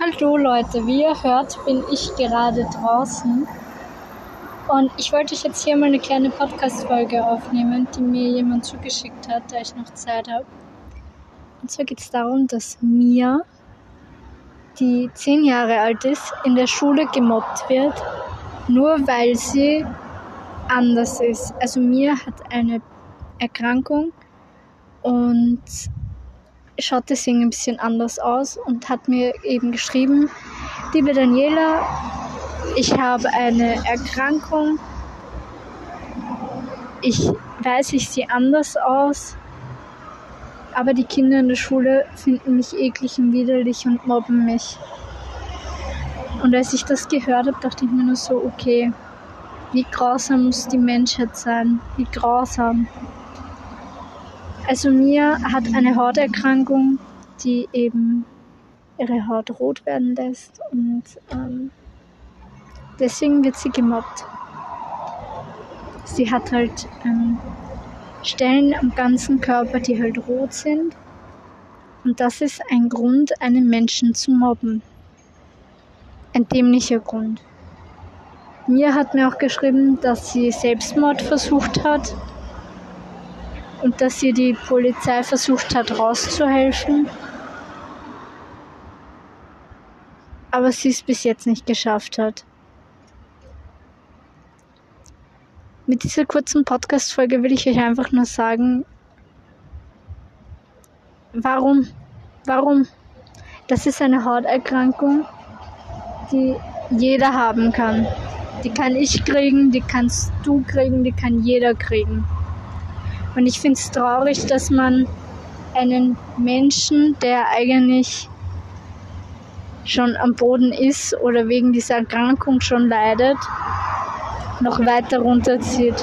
Hallo Leute, wie ihr hört, bin ich gerade draußen. Und ich wollte euch jetzt hier mal eine kleine Podcast-Folge aufnehmen, die mir jemand zugeschickt hat, da ich noch Zeit habe. Und zwar geht es darum, dass Mia, die zehn Jahre alt ist, in der Schule gemobbt wird, nur weil sie anders ist. Also Mia hat eine Erkrankung und schaut deswegen ein bisschen anders aus und hat mir eben geschrieben, liebe Daniela, ich habe eine Erkrankung. Ich weiß, ich sehe anders aus, aber die Kinder in der Schule finden mich eklig und widerlich und mobben mich. Und als ich das gehört habe, dachte ich mir nur so, okay, wie grausam muss die Menschheit sein? Wie grausam. Also Mia hat eine Hauterkrankung, die eben ihre Haut rot werden lässt und ähm, deswegen wird sie gemobbt. Sie hat halt ähm, Stellen am ganzen Körper, die halt rot sind und das ist ein Grund, einen Menschen zu mobben. Ein dämlicher Grund. Mia hat mir auch geschrieben, dass sie Selbstmord versucht hat und dass ihr die Polizei versucht hat rauszuhelfen, aber sie es bis jetzt nicht geschafft hat. Mit dieser kurzen Podcast-Folge will ich euch einfach nur sagen, warum, warum? Das ist eine Hauterkrankung, die jeder haben kann. Die kann ich kriegen, die kannst du kriegen, die kann jeder kriegen. Und ich finde es traurig, dass man einen Menschen, der eigentlich schon am Boden ist oder wegen dieser Erkrankung schon leidet, noch weiter runterzieht.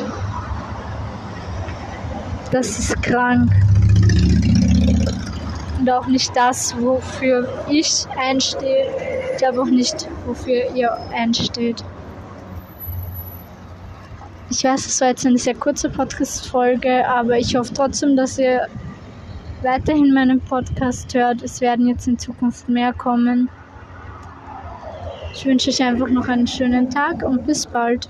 Das ist krank. Und auch nicht das, wofür ich einstehe. Ich glaube auch nicht, wofür ihr einsteht. Ich weiß, es war jetzt eine sehr kurze Podcast-Folge, aber ich hoffe trotzdem, dass ihr weiterhin meinen Podcast hört. Es werden jetzt in Zukunft mehr kommen. Ich wünsche euch einfach noch einen schönen Tag und bis bald.